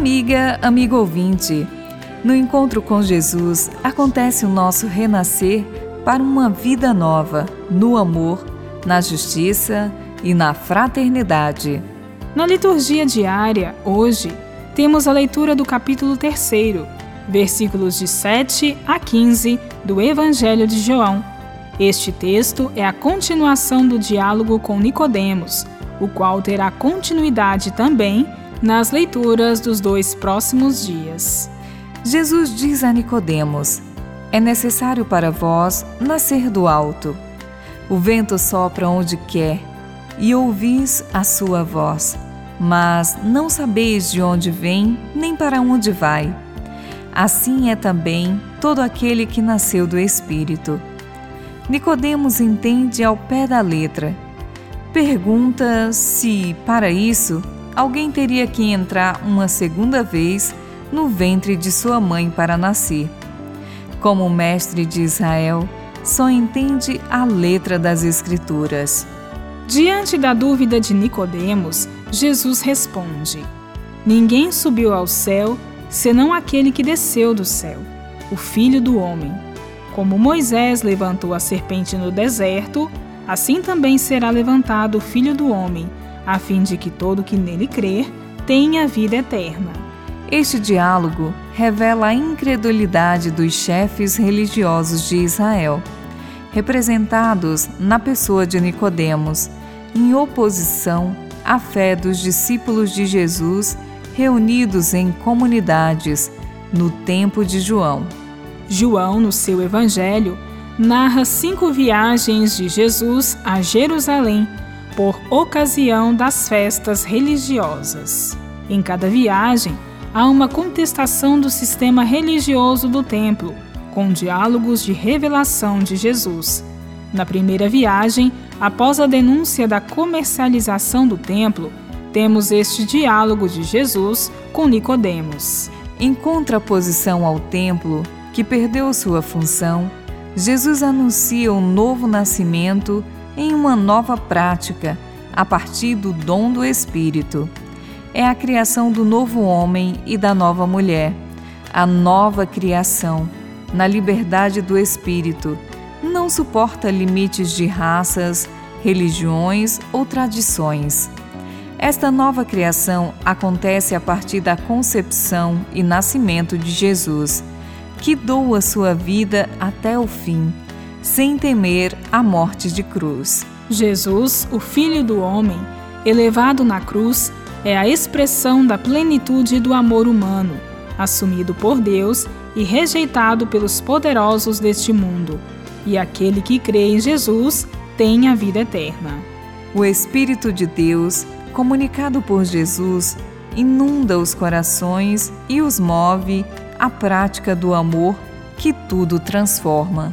Amiga, amigo ouvinte, no encontro com Jesus acontece o nosso renascer para uma vida nova, no amor, na justiça e na fraternidade. Na liturgia diária, hoje, temos a leitura do capítulo 3, versículos de 7 a 15 do Evangelho de João. Este texto é a continuação do diálogo com Nicodemos, o qual terá continuidade também nas leituras dos dois próximos dias. Jesus diz a Nicodemos: É necessário para vós nascer do alto. O vento sopra onde quer, e ouvis a sua voz, mas não sabeis de onde vem nem para onde vai. Assim é também todo aquele que nasceu do Espírito. Nicodemos entende ao pé da letra. Pergunta se, para isso, alguém teria que entrar uma segunda vez no ventre de sua mãe para nascer. Como mestre de Israel, só entende a letra das Escrituras. Diante da dúvida de Nicodemos, Jesus responde: Ninguém subiu ao céu senão aquele que desceu do céu, o Filho do homem. Como Moisés levantou a serpente no deserto, assim também será levantado o Filho do homem, a fim de que todo que nele crer tenha vida eterna. Este diálogo revela a incredulidade dos chefes religiosos de Israel, representados na pessoa de Nicodemos, em oposição à fé dos discípulos de Jesus reunidos em comunidades no tempo de João. João, no seu evangelho, narra cinco viagens de Jesus a Jerusalém por ocasião das festas religiosas. Em cada viagem, há uma contestação do sistema religioso do templo, com diálogos de revelação de Jesus. Na primeira viagem, após a denúncia da comercialização do templo, temos este diálogo de Jesus com Nicodemos. Em contraposição ao templo, que perdeu sua função, Jesus anuncia um novo nascimento em uma nova prática, a partir do dom do Espírito. É a criação do novo homem e da nova mulher, a nova criação, na liberdade do Espírito. Não suporta limites de raças, religiões ou tradições. Esta nova criação acontece a partir da concepção e nascimento de Jesus, que doa sua vida até o fim sem temer a morte de cruz. Jesus, o Filho do Homem, elevado na cruz, é a expressão da plenitude do amor humano, assumido por Deus e rejeitado pelos poderosos deste mundo. E aquele que crê em Jesus tem a vida eterna. O Espírito de Deus, comunicado por Jesus, inunda os corações e os move à prática do amor que tudo transforma.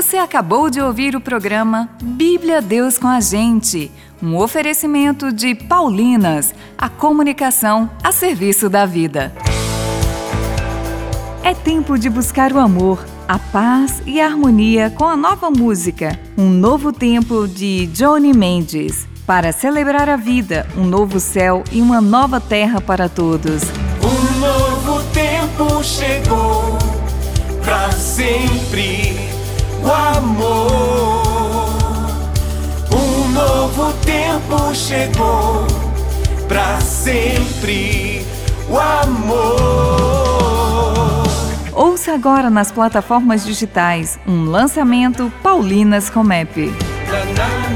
Você acabou de ouvir o programa Bíblia Deus com a gente um oferecimento de Paulinas, a comunicação a serviço da vida. É tempo de buscar o amor, a paz e a harmonia com a nova música, Um Novo Tempo de Johnny Mendes. Para celebrar a vida, um novo céu e uma nova terra para todos. Um novo tempo chegou, para sempre o amor novo tempo chegou, para sempre o amor. Ouça agora nas plataformas digitais um lançamento Paulinas Comep. Na, na,